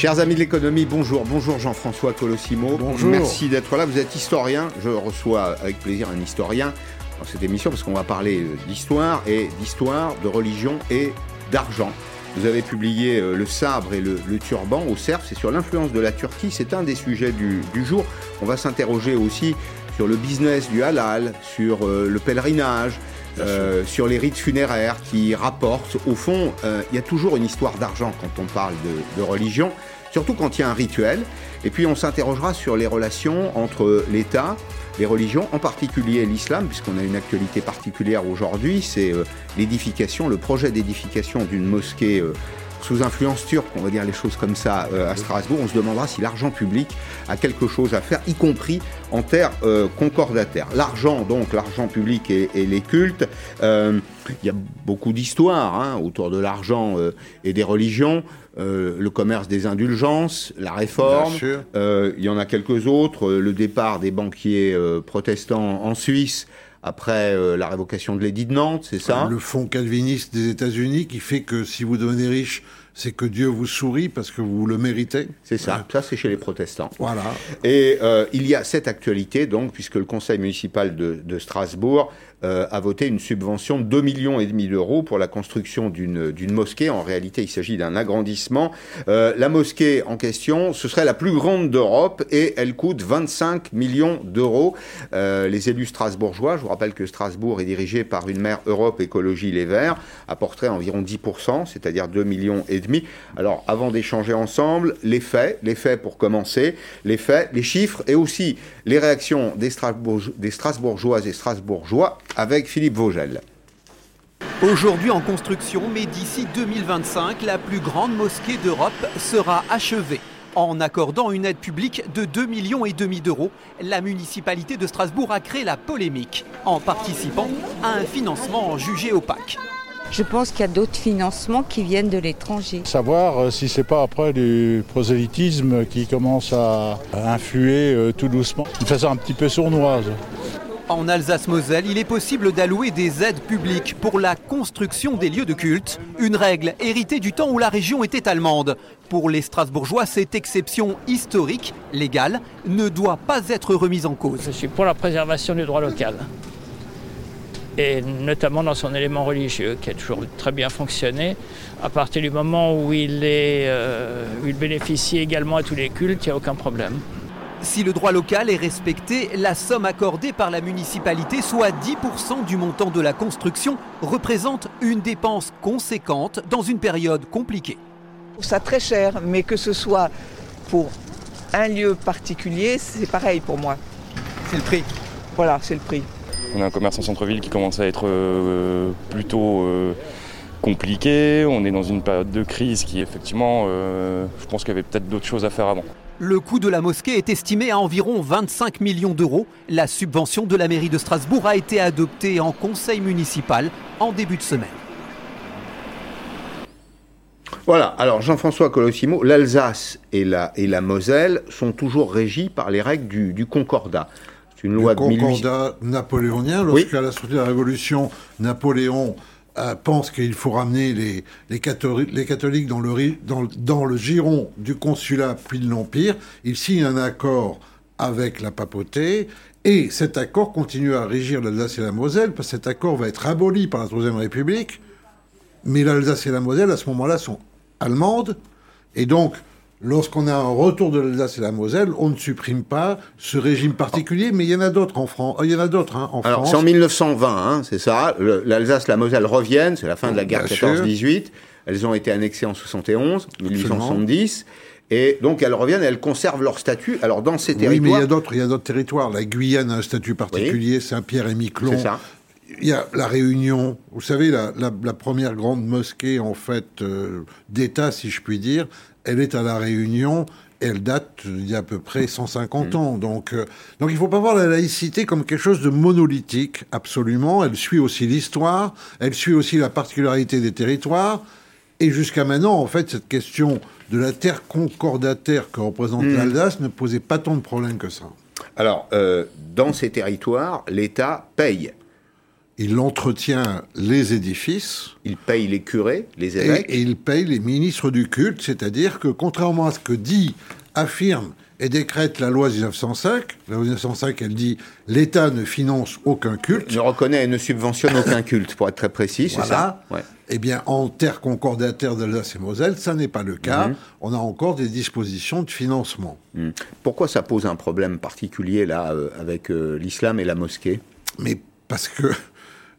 Chers amis de l'économie, bonjour. Bonjour Jean-François Colossimo. Bonjour. Merci d'être là. Vous êtes historien. Je reçois avec plaisir un historien dans cette émission parce qu'on va parler d'histoire et d'histoire, de religion et d'argent. Vous avez publié euh, Le sabre et le, le turban au CERF, c'est sur l'influence de la Turquie, c'est un des sujets du, du jour. On va s'interroger aussi sur le business du halal, sur euh, le pèlerinage, euh, sur les rites funéraires qui rapportent. Au fond, euh, il y a toujours une histoire d'argent quand on parle de, religion, surtout quand il y a un rituel. Et puis on s'interrogera sur les relations entre l'État, les religions, en particulier l'islam, puisqu'on a une actualité particulière aujourd'hui, c'est euh, l'édification, le projet d'édification d'une mosquée sous influence turque, on va dire les choses comme ça, euh, à Strasbourg. On se demandera si l'argent public a quelque chose à faire, y compris en terre euh, concordataire. L'argent, donc, l'argent public et, et les cultes. euh, Il y a beaucoup d'histoires hein, autour de l'argent euh, et des religions. Euh, le commerce des indulgences, la réforme, euh, il y en a quelques autres. Euh, Le départ des banquiers euh, protestants en Suisse après euh, la révocation de l'édit de Nantes, c'est ça Le fonds calviniste des États-Unis qui fait que si vous devenez riche, c'est que Dieu vous sourit parce que vous le méritez. C'est ça. Ça, c'est chez les protestants. Voilà. Et euh, il y a cette actualité, donc, puisque le conseil municipal de, de Strasbourg euh, a voté une subvention de 2 millions et demi d'euros pour la construction d'une mosquée. En réalité, il s'agit d'un agrandissement. Euh, la mosquée en question, ce serait la plus grande d'Europe et elle coûte 25 millions d'euros. Les élus strasbourgeois, je vous rappelle que Strasbourg est dirigé par une maire Europe Écologie Les Verts, apporterait environ 10%, c'est-à-dire 2 millions et Alors, avant d'échanger ensemble, les faits, les faits pour commencer, les faits, les chiffres et aussi les réactions des Strasbourgeoises et Strasbourgeois avec Philippe Vogel. Aujourd'hui en construction, mais d'ici 2025, la plus grande mosquée d'Europe sera achevée. En accordant une aide publique de 2 millions et demi d'euros, la municipalité de Strasbourg a créé la polémique en participant à un financement jugé opaque. Je pense qu'il y a d'autres financements qui viennent de l'étranger. Savoir euh, si c'est pas après du prosélytisme qui commence à influer euh, tout doucement, de façon un petit peu sournoise. En Alsace-Moselle, il est possible d'allouer des aides publiques pour la construction des lieux de culte, une règle héritée du temps où la région était allemande. Pour les Strasbourgeois, cette exception historique, légale, ne doit pas être remise en cause. Je suis pour la préservation du droit local. Et notamment dans son élément religieux, qui a toujours très bien fonctionné. À partir du moment où il, est, euh, où il bénéficie également à tous les cultes, il n'y a aucun problème. Si le droit local est respecté, la somme accordée par la municipalité, soit 10% du montant de la construction, représente une dépense conséquente dans une période compliquée. Je trouve ça très cher, mais que ce soit pour un lieu particulier, c'est pareil pour moi. C'est le prix. Voilà, c'est le prix. On a un commerce en centre-ville qui commence à être euh, plutôt euh, compliqué. On est dans une période de crise qui, effectivement, euh, je pense qu'il y avait peut-être d'autres choses à faire avant. Le coût de la mosquée est estimé à environ 25 millions d'euros. La subvention de la mairie de Strasbourg a été adoptée en conseil municipal en début de semaine. Voilà, alors Jean-François Colossimo, l'Alsace et la, et la Moselle sont toujours régies par les règles du, du Concordat. C'est une loi le de 1800. concordat napoléonien, lorsqu'à la sortie de la Révolution, Napoléon euh, pense qu'il faut ramener les, les, catholiques, les catholiques dans le, ri- dans, le- dans le giron du consulat puis de l'Empire. Il signe un accord avec la papauté. Et cet accord continue à régir l'Alsace et la Moselle, parce que cet accord va être aboli par la Troisième République. Mais l'Alsace et la Moselle, à ce moment-là, sont allemandes. Et donc, lorsqu'on a un retour de l'Alsace et la Moselle, on ne supprime pas ce régime particulier. Mais il y en a d'autres en France. Il y en a d'autres hein, en Alors c'est en 1920, hein, c'est ça. L'Alsace, la Moselle reviennent, c'est la fin de la guerre Bien sûr. 14-18. Elles ont été annexées en 71, 1870. Et donc elles reviennent et elles conservent leur statut. Alors dans ces Oui, mais il territoires, y a d'autres, il y a d'autres territoires. La Guyane a un statut particulier, Saint-Pierre et Miquelon. Il y a la Réunion. Vous savez, la, la- la première grande mosquée, en fait, euh, d'État, si je puis dire, elle est à la Réunion. Elle date d'il y a à peu près 150 ans. Donc, euh, donc il ne faut pas voir la laïcité comme quelque chose de monolithique, absolument. Elle suit aussi l'histoire, elle suit aussi la particularité des territoires. Et jusqu'à maintenant, en fait, cette question de la terre concordataire que représente l'Alsace ne posait pas tant de problèmes que ça. Alors, euh, dans ces territoires, l'État paye. Il entretient les édifices. Il paye les curés, les évêques. Et, il paye les ministres du culte, c'est-à-dire que contrairement à ce que dit, affirme et décrète la loi 1905. La loi 1905, elle dit l'État ne finance aucun culte. Ne reconnaît et ne subventionne aucun culte, pour être très précis, c'est ça Eh bien, en terre concordataire d'Alsace et Moselle, ça n'est pas le cas. Mhm. On a encore des dispositions de financement. Mhm. Pourquoi ça pose un problème particulier, là, euh, avec euh, l'islam et la mosquée? Mais parce que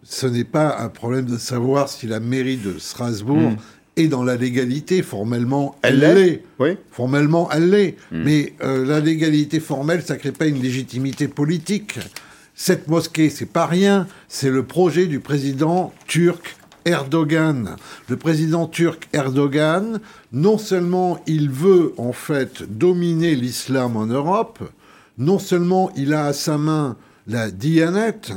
ce n'est pas un problème de savoir si la mairie de Strasbourg mhm et dans la légalité, formellement, elle l'est. Oui. Formellement, elle l'est. Hmm. Mais euh, la légalité formelle, ça ne crée pas une légitimité politique. Cette mosquée, c'est pas rien. C'est le projet du président turc Erdogan. Le président turc Erdogan, non seulement il veut en fait dominer l'islam en Europe, non seulement il a à sa main la Diyanet,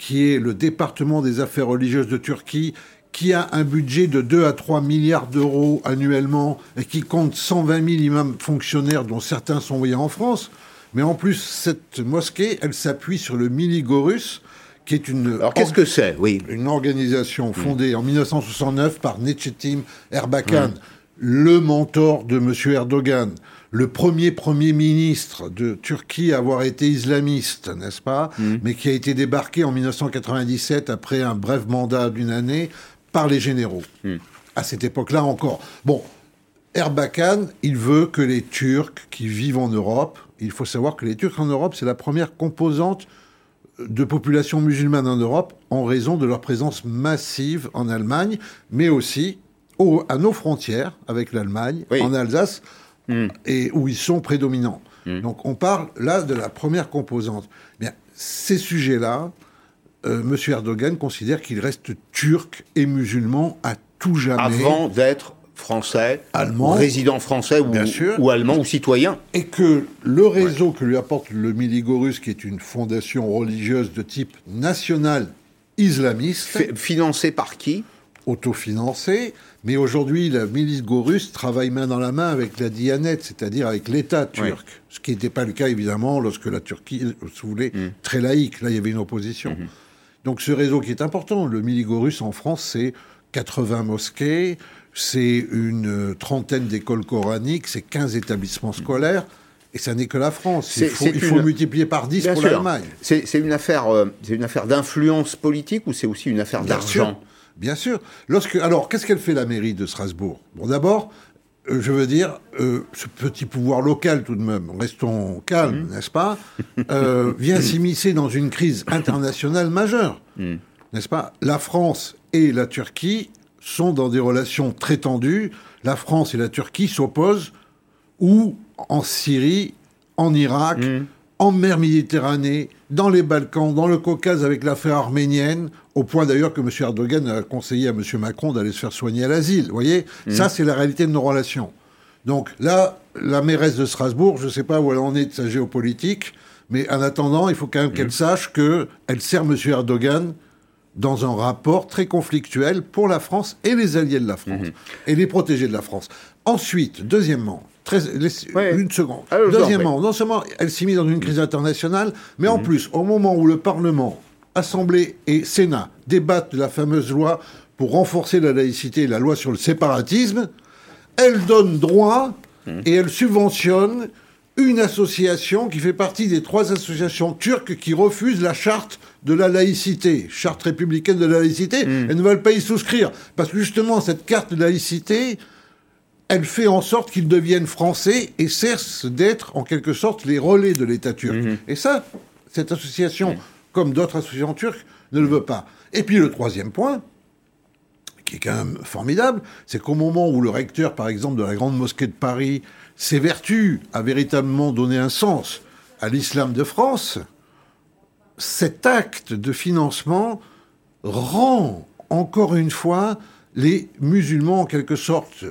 qui est le département des affaires religieuses de Turquie, qui a un budget de 2 à 3 milliards d'euros annuellement et qui compte 120 000 imams fonctionnaires dont certains sont envoyés en France. Mais en plus, cette mosquée, elle s'appuie sur le Miligorus, qui est une... Alors qu'est-ce que c'est? Oui. Une organisation fondée en 1969 par Nechetim Erbakan, le mentor de M. Erdogan le premier Premier ministre de Turquie à avoir été islamiste, n'est-ce pas Mais qui a été débarqué en 1997 après un bref mandat d'une année par les généraux. Hmm. À cette époque-là encore. Bon, Erbakan, il veut que les Turcs qui vivent en Europe, il faut savoir que les Turcs en Europe, c'est la première composante de population musulmane en Europe en raison de leur présence massive en Allemagne, mais aussi à nos frontières avec l'Allemagne, en Alsace, hmm. et où ils sont prédominants. Hmm. Donc on parle là de la première composante. Bien, ces sujets-là, euh, M. Erdogan considère qu'il reste turc et musulman à tout jamais. Avant d'être français, allemand, résident français ou, ou, allemand ou citoyen. Et que le réseau que lui apporte le Miligorus, qui est une fondation religieuse de type national islamiste. financé par qui? Autofinancé. Mais aujourd'hui, la milice Gorus travaille main dans la main avec la Dianet, c'est-à-dire avec l'État turc. Ce qui n'était pas le cas, évidemment, lorsque la Turquie, si vous voulez, mm. très laïque. Là, il y avait une opposition. Mm-hmm. Donc ce réseau qui est important, le Miligorus en France, c'est 80 mosquées, c'est une trentaine d'écoles coraniques, c'est 15 établissements scolaires. Et ça n'est que la France. Il faut, multiplier par 10 pour l'Allemagne. C'est une affaire, euh, une affaire d'influence politique ou c'est aussi une affaire d'argent Bien sûr. Lorsque, alors, qu'est-ce qu'elle fait la mairie de Strasbourg? Bon, d'abord, euh, je veux dire, euh, ce petit pouvoir local tout de même, restons calmes, mmh. n'est-ce pas, euh, vient s'immiscer dans une crise internationale majeure, mmh. n'est-ce pas? La France et la Turquie sont dans des relations très tendues. La France et la Turquie s'opposent ou en Syrie, en Irak, mmh en mer Méditerranée, dans les Balkans, dans le Caucase avec l'affaire arménienne, au point d'ailleurs que M. Erdogan a conseillé à M. Macron d'aller se faire soigner à l'asile. Vous voyez? Mmh. Ça, c'est la réalité de nos relations. Donc là, la mairesse de Strasbourg, je ne sais pas où elle en est de sa géopolitique, mais en attendant, il faut quand même qu'elle mmh. sache qu'elle sert M. Erdogan dans un rapport très conflictuel pour la France et les alliés de la France, mmh. et les protégés de la France. Ensuite, deuxièmement, une seconde. Deuxièmement, non seulement elle s'est mise dans une crise internationale, mais en mhm. plus, au moment où le Parlement, Assemblée et Sénat débattent de la fameuse loi pour renforcer la laïcité, la loi sur le séparatisme, elle donne droit mhm. et elle subventionne une association qui fait partie des trois associations turques qui refusent la charte de la laïcité, charte républicaine de la laïcité. Mhm. Elles ne veulent pas y souscrire. Parce que justement, cette carte de laïcité, elle fait en sorte qu'ils deviennent français et cessent d'être en quelque sorte les relais de l'État turc. Mhm. Et ça, cette association, comme d'autres associations turques, ne le veut pas. Et puis le troisième point, qui est quand même formidable, c'est qu'au moment où le recteur, par exemple, de la Grande Mosquée de Paris s'évertue à véritablement donner un sens à l'islam de France, cet acte de financement rend encore une fois les musulmans en quelque sorte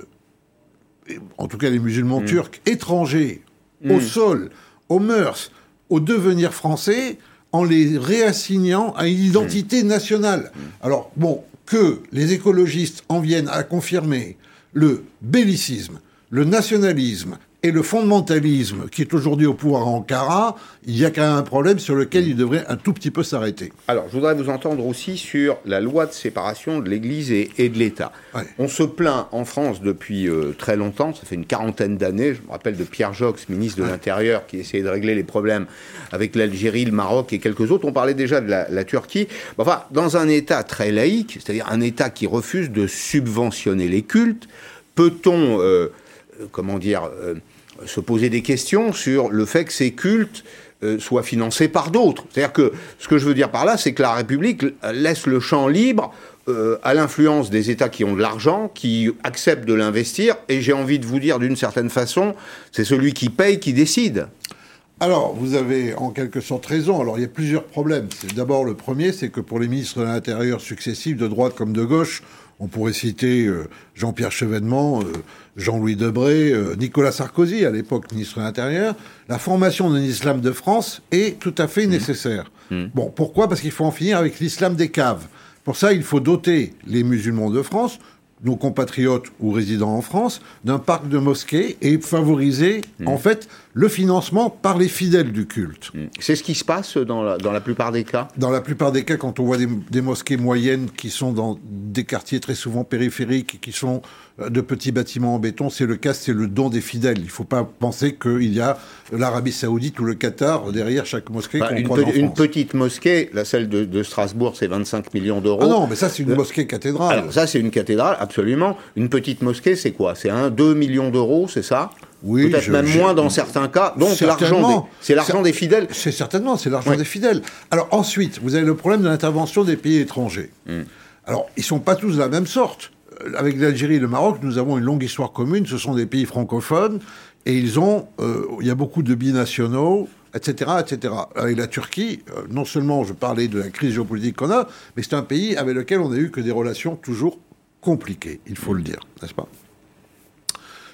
en tout cas les musulmans mm. turcs, étrangers, au mm. sol, aux mœurs, au devenir français, en les réassignant à une identité mm. nationale. Alors, bon, que les écologistes en viennent à confirmer le bellicisme, le nationalisme et le fondamentalisme qui est aujourd'hui au pouvoir à Ankara, il y a quand même un problème sur lequel il devrait un tout petit peu s'arrêter. Alors, je voudrais vous entendre aussi sur la loi de séparation de l'Église et, de l'État. On se plaint en France depuis euh, très longtemps, ça fait une quarantaine d'années, je me rappelle de Pierre Jox, ministre de l'Intérieur, qui essayait de régler les problèmes avec l'Algérie, le Maroc et quelques autres. On parlait déjà de la, la Turquie. Enfin, dans un État très laïque, c'est-à-dire un État qui refuse de subventionner les cultes, peut-on... Euh, comment dire, euh, se poser des questions sur le fait que ces cultes euh, soient financés par d'autres. C'est-à-dire que ce que je veux dire par là, c'est que la République laisse le champ libre euh, à l'influence des États qui ont de l'argent, qui acceptent de l'investir, et j'ai envie de vous dire d'une certaine façon, c'est celui qui paye qui décide. Alors, vous avez en quelque sorte raison. Alors, il y a plusieurs problèmes. D'abord, le premier, c'est que pour les ministres de l'Intérieur successifs, de droite comme de gauche, on pourrait citer euh, Jean-Pierre Chevènement, euh, Jean-Louis Debré, euh, Nicolas Sarkozy, à l'époque ministre de l'Intérieur. La formation d'un islam de France est tout à fait mmh. nécessaire. Mmh. Bon, pourquoi? Parce qu'il faut en finir avec l'islam des caves. Pour ça, il faut doter les musulmans de France nos compatriotes ou résidents en France d'un parc de mosquées et favoriser mmh. en fait le financement par les fidèles du culte. Mmh. C'est ce qui se passe dans la, dans la, plupart des cas? Dans la plupart des cas, quand on voit des, mosquées moyennes qui sont dans des quartiers très souvent périphériques qui sont euh, de petits bâtiments en béton, c'est le cas, c'est le don des fidèles. Il ne faut pas penser qu'il y a l'Arabie Saoudite ou le Qatar derrière chaque mosquée. Bah, une, une petite mosquée, la celle de, Strasbourg, c'est 25 millions d'euros. Ah non, mais ça c'est une euh, mosquée cathédrale. Alors ça c'est une cathédrale, absolument. Une petite mosquée, c'est quoi? C'est 1, 2 millions d'euros, c'est ça? Oui, peut-être même moins dans certains cas. Donc l'argent, c'est l'argent des fidèles. C'est certainement, c'est l'argent des fidèles. Alors ensuite, vous avez le problème de l'intervention des pays étrangers. Hmm. Alors ils sont pas tous de la même sorte. Euh, avec l'Algérie et le Maroc, nous avons une longue histoire commune. Ce sont des pays francophones et ils ont, euh, il y a beaucoup de binationaux, etc., etc. Avec la Turquie, euh, non seulement je parlais de la crise géopolitique qu'on a, mais c'est un pays avec lequel on a eu que des relations toujours compliquées, il faut le dire, n'est-ce pas?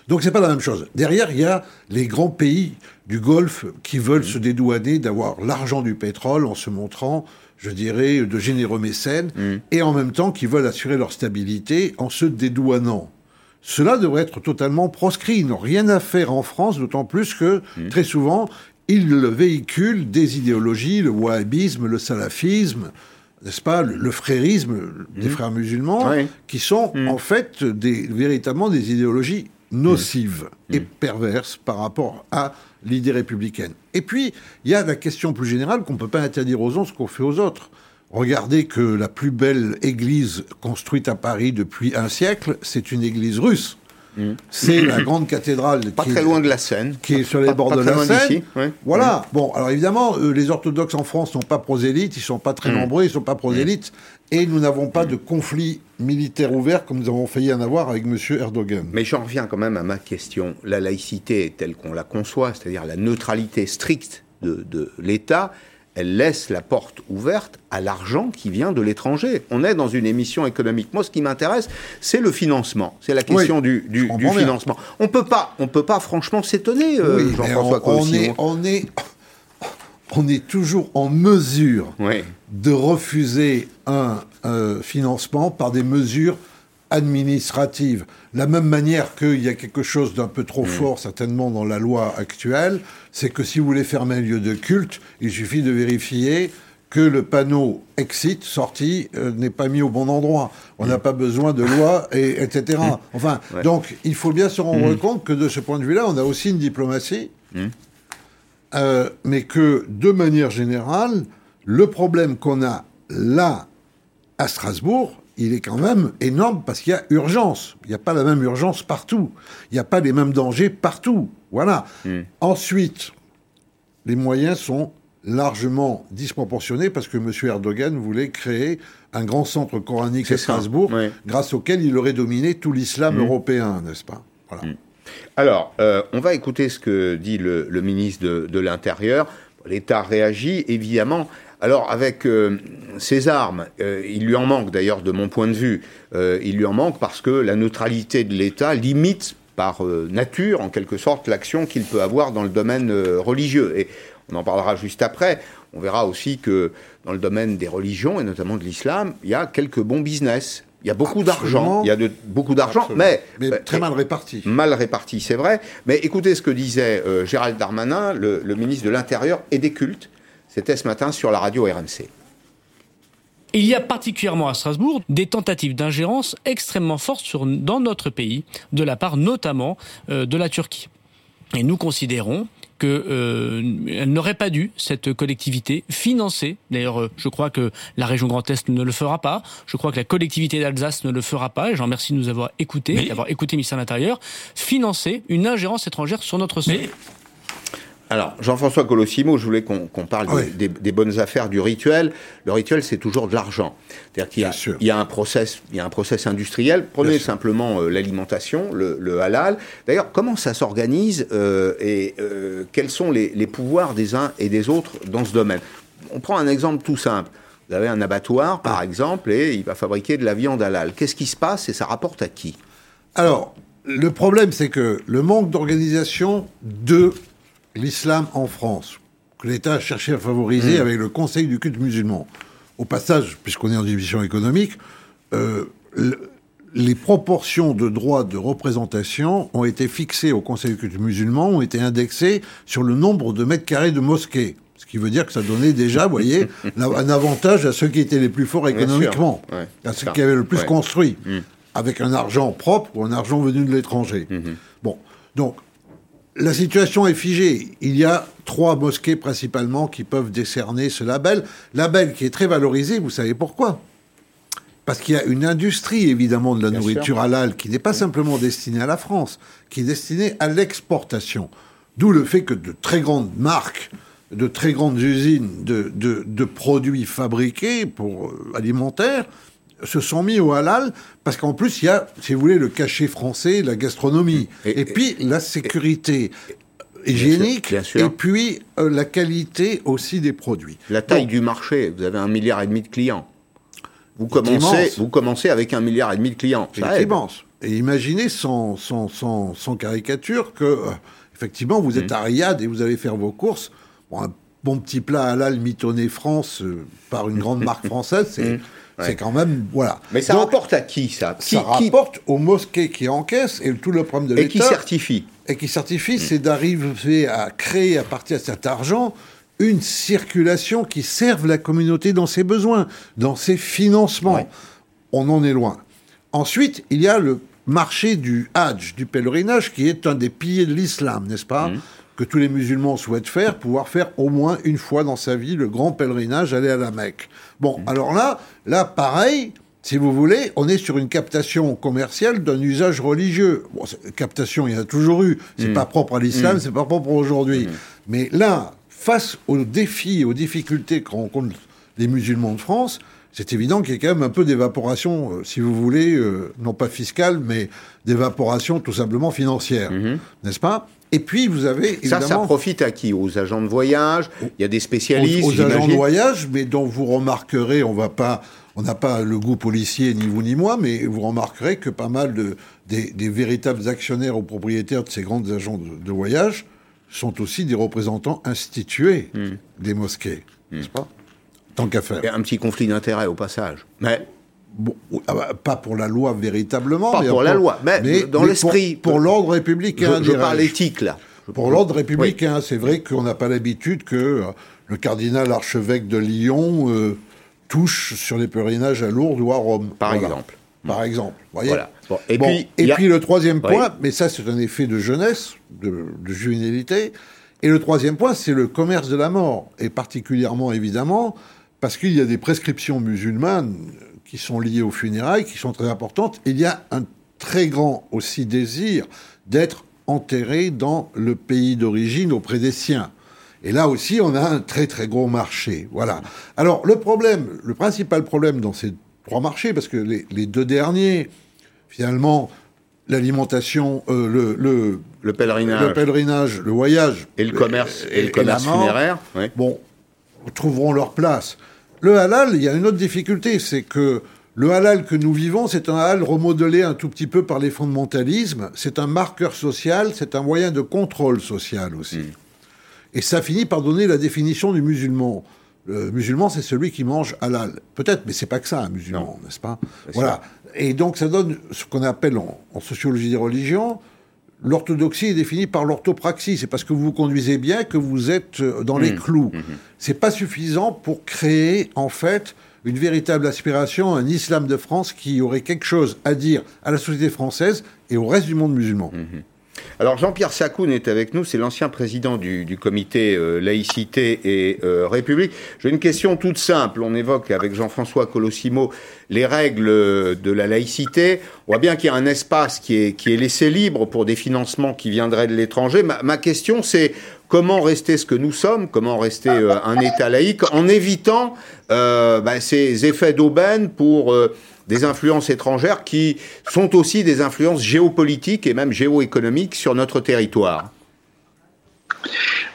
Donc c'est pas la même chose. Derrière, il y a les grands pays du Golfe qui veulent se dédouaner d'avoir l'argent du pétrole en se montrant, je dirais, de généreux mécènes, mm. et en même temps qui veulent assurer leur stabilité en se dédouanant. Cela devrait être totalement proscrit. Ils n'ont rien à faire en France, d'autant plus que, mm. très souvent, ils véhiculent des idéologies, le wahhabisme, le salafisme, n'est-ce pas, le, frérisme des mm. frères musulmans, qui sont en fait des, véritablement des idéologies nocive mmh. et perverse par rapport à l'idée républicaine. Et puis, il y a la question plus générale qu'on ne peut pas interdire aux uns ce qu'on fait aux autres. Regardez que la plus belle église construite à Paris depuis un siècle, c'est une église russe. C'est la grande cathédrale. Pas très loin de la Seine. Qui est sur les bords de la Seine. Voilà. Bon, alors évidemment, euh, les orthodoxes en France ne sont pas prosélytes, ils ne sont pas très mm. nombreux, ils ne sont pas prosélytes. Et nous n'avons pas de conflit militaire ouvert comme nous avons failli en avoir avec M. Erdogan. Mais j'en reviens quand même à ma question. La laïcité telle qu'on la conçoit, c'est-à-dire la neutralité stricte de l'État, elle laisse la porte ouverte à l'argent qui vient de l'étranger. On est dans une émission économique. Moi, ce qui m'intéresse, c'est le financement. C'est la question du, financement. On peut pas, on peut pas franchement s'étonner, euh, Jean-François on, on, est, on, est, on est toujours en mesure de refuser un financement par des mesures administrative. La même manière qu'il y a quelque chose d'un peu trop mm. fort, certainement, dans la loi actuelle, c'est que si vous voulez fermer un lieu de culte, il suffit de vérifier que le panneau exit, sortie, euh, n'est pas mis au bon endroit. On n'a mm. pas besoin de loi, et, etc. Mm. Enfin, donc, il faut bien se rendre compte que de ce point de vue-là, on a aussi une diplomatie, euh, mais que, de manière générale, le problème qu'on a là, à Strasbourg, il est quand même énorme parce qu'il y a urgence. Il n'y a pas la même urgence partout. Il n'y a pas les mêmes dangers partout. Voilà. Hmm. Ensuite, les moyens sont largement disproportionnés parce que M. Erdogan voulait créer un grand centre coranique à Strasbourg, grâce auquel il aurait dominé tout l'islam hmm. européen, n'est-ce pas? Voilà. Hmm. Alors, euh, on va écouter ce que dit le, ministre de, de l'Intérieur. L'État réagit, évidemment. Alors avec euh, ces armes, euh, il lui en manque d'ailleurs de mon point de vue, euh, il lui en manque parce que la neutralité de l'État limite par nature, en quelque sorte, l'action qu'il peut avoir dans le domaine religieux. Et on en parlera juste après. On verra aussi que dans le domaine des religions, et notamment de l'islam, il y a quelques bons business. Il y a beaucoup d'argent, il y a de, beaucoup d'argent, mais, mais, très mal réparti. Mal réparti, c'est vrai. Mais écoutez ce que disait euh, Gérald Darmanin, le, ministre de l'Intérieur et des Cultes. C'était ce matin sur la radio RMC. Il y a particulièrement à Strasbourg des tentatives d'ingérence extrêmement fortes sur, dans notre pays, de la part notamment euh, de la Turquie. Et nous considérons qu'elle euh, n'aurait pas dû, cette collectivité, financer, d'ailleurs euh, je crois que la région Grand Est ne le fera pas, je crois que la collectivité d'Alsace ne le fera pas, et j'en remercie de nous avoir écoutés, d'avoir écouté le ministère de l'Intérieur, financer une ingérence étrangère sur notre sol. Alors, Jean-François Colossimo, je voulais qu'on parle des, bonnes affaires du rituel. Le rituel, c'est toujours de l'argent. C'est-à-dire qu'il y, a un process, il y a un process industriel. Prenez simplement euh, l'alimentation, le, halal. D'ailleurs, comment ça s'organise euh, et euh, quels sont les, pouvoirs des uns et des autres dans ce domaine? On prend un exemple tout simple. Vous avez un abattoir, par exemple, et il va fabriquer de la viande halal. Qu'est-ce qui se passe et ça rapporte à qui? Alors, le problème, c'est que le manque d'organisation de l'islam en France, que l'État a cherché à favoriser mmh. avec le Conseil du culte musulman. Au passage, puisqu'on est en division économique, euh, les proportions de droits de représentation ont été fixées au Conseil du culte musulman, ont été indexées sur le nombre de mètres carrés de mosquées. Ce qui veut dire que ça donnait déjà, vous voyez, un avantage à ceux qui étaient les plus forts économiquement, à ceux qui avaient le plus construit, mmh. avec un argent propre ou un argent venu de l'étranger. Mmh. Bon, donc la situation est figée. Il y a trois mosquées principalement qui peuvent décerner ce label. Label qui est très valorisé, vous savez pourquoi? Parce qu'il y a une industrie évidemment de la nourriture halal qui n'est pas simplement destinée à la France, qui est destinée à l'exportation. D'où le fait que de très grandes marques, de très grandes usines de, de produits fabriqués pour euh, alimentaires se sont mis au halal parce qu'en plus il y a, si vous voulez, le cachet français, la gastronomie, et, puis la sécurité hygiénique, et puis euh, la qualité aussi des produits. La taille du marché, vous avez un milliard et demi de clients. Vous commencez, vous commencez avec un milliard et demi de clients. C'est immense. Et imaginez sans, sans, sans, caricature que, euh, effectivement, vous êtes mmh. à Riyad et vous allez faire vos courses. un bon petit plat halal mitonné France euh, par une grande marque française, c'est C'est quand même. Voilà. Mais ça rapporte à qui, ça? Ça rapporte aux mosquées qui encaissent, et tout le problème de l'État. Et qui certifie. Et qui certifie, c'est d'arriver à créer, à partir de cet argent, une circulation qui serve la communauté dans ses besoins, dans ses financements. On en est loin. Ensuite, il y a le marché du Hajj, du pèlerinage, qui est un des piliers de l'islam, n'est-ce pas? Mmh que tous les musulmans souhaitent faire, pouvoir faire au moins une fois dans sa vie le grand pèlerinage, aller à la Mecque. Bon, mmh. alors là, là, pareil, si vous voulez, on est sur une captation commerciale d'un usage religieux. Bon, captation, il y en a toujours eu. C'est mmh. pas propre à l'islam, mmh. c'est pas propre aujourd'hui. Mais là, face aux défis, aux difficultés que rencontrent les musulmans de France, c'est évident qu'il y a quand même un peu d'évaporation, euh, si vous voulez, euh, non pas fiscale, mais d'évaporation tout simplement financière, n'est-ce pas? Et puis, vous avez évidemment... Ça, ça profite à qui? Aux agents de voyage? Il y a des spécialistes Aux, agents de voyage, mais dont vous remarquerez, on va pas... On n'a pas le goût policier, ni vous ni moi, mais vous remarquerez que pas mal de, des, véritables actionnaires ou propriétaires de ces grands agents de, voyage sont aussi des représentants institués hmm. des mosquées, n'est-ce pas? Tant qu'à faire. Il y a un petit conflit d'intérêts au passage. Mais ah bah, pas pour la loi véritablement. Pas pour la loi, mais, dans l'esprit. Pour, l'ordre républicain. Je, parle éthique, là. pour l'ordre républicain, c'est vrai qu'on n'a pas l'habitude que euh, le cardinal archevêque de Lyon euh, touche sur les pèlerinages à Lourdes ou à Rome. Par exemple. Par exemple. Voyez et, puis, et puis le troisième point, mais ça c'est un effet de jeunesse, de, de juvénilité. Et le troisième point, c'est le commerce de la mort. Et particulièrement, évidemment, parce qu'il y a des prescriptions musulmanes qui sont liées aux funérailles, qui sont très importantes. Il y a un très grand aussi désir d'être enterré dans le pays d'origine auprès des siens. Et là aussi, on a un très très gros marché. Voilà. Alors le problème, le principal problème dans ces trois marchés, parce que les, deux derniers, finalement, l'alimentation, euh, le, le, le, pèlerinage. le pèlerinage, le voyage et le commerce et, le commerce funéraire, bon, trouveront leur place. Le halal, il y a une autre difficulté, c'est que le halal que nous vivons, c'est un halal remodelé un tout petit peu par les fondamentalismes. C'est un marqueur social, c'est un moyen de contrôle social aussi. Hmm. Et ça finit par donner la définition du musulman. Le musulman, c'est celui qui mange halal. Peut-être, mais c'est pas que ça, un musulman, n'est-ce pas? Voilà. Et donc, ça donne ce qu'on appelle en, sociologie des religions, l'orthodoxie est définie par l'orthopraxie. C'est parce que vous vous conduisez bien que vous êtes euh, dans les mmh. clous. Ce mmh. C'est pas suffisant pour créer, en fait, une véritable aspiration, un islam de France qui aurait quelque chose à dire à la société française et au reste du monde musulman. Mmh. Alors Jean-Pierre Sacoun est avec nous, c'est l'ancien président du, comité euh, laïcité et euh, république. J'ai une question toute simple. On évoque avec Jean-François Colossimo les règles de la laïcité. On voit bien qu'il y a un espace qui est, qui est laissé libre pour des financements qui viendraient de l'étranger. Ma, question c'est comment rester ce que nous sommes, comment rester euh, un État laïque en évitant bah, ces effets d'aubaine pour des influences étrangères qui sont aussi des influences géopolitiques et même géoéconomiques sur notre territoire.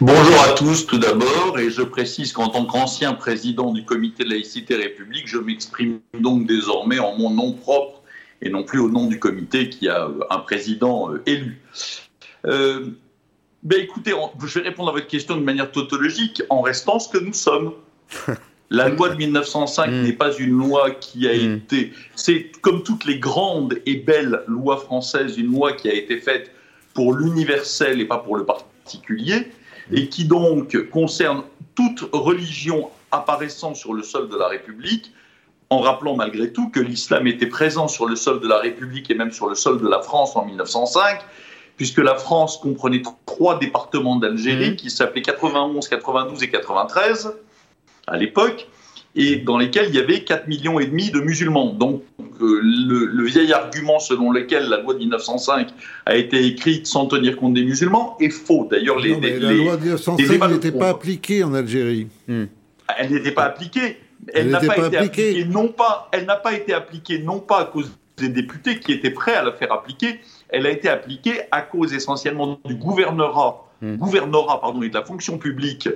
Bonjour à tous tout d'abord, et je précise qu'en tant qu'ancien président du comité de laïcité république, je m'exprime donc désormais en mon nom propre et non plus au nom du comité qui a euh, un président euh, élu. Euh, ben écoutez, je vais répondre à votre question de manière tautologique en restant ce que nous sommes. La loi de 1905 mm. n'est pas une loi qui a mm. été. C'est comme toutes les grandes et belles lois françaises, une loi qui a été faite pour l'universel et pas pour le particulier, mm. et qui donc concerne toute religion apparaissant sur le sol de la République, en rappelant malgré tout que l'islam était présent sur le sol de la République et même sur le sol de la France en 1905, puisque la France comprenait trois départements d'Algérie qui s'appelaient 91, 92 et 93 à l'époque, et dans lesquels il y avait 4 millions et demi de musulmans. Donc euh, le, vieil argument selon lequel la loi de 1905 a été écrite sans tenir compte des musulmans est faux. D'ailleurs, les, la loi de 1905 n'était pas appliquée en Algérie. Hmm. Elle n'était pas appliquée. Elle, n'a pas, été appliquée. non pas. Elle n'a pas été appliquée non pas à cause des députés qui étaient prêts à la faire appliquer. Elle a été appliquée à cause essentiellement du gouvernorat, hmm. gouvernorat pardon, et de la fonction publique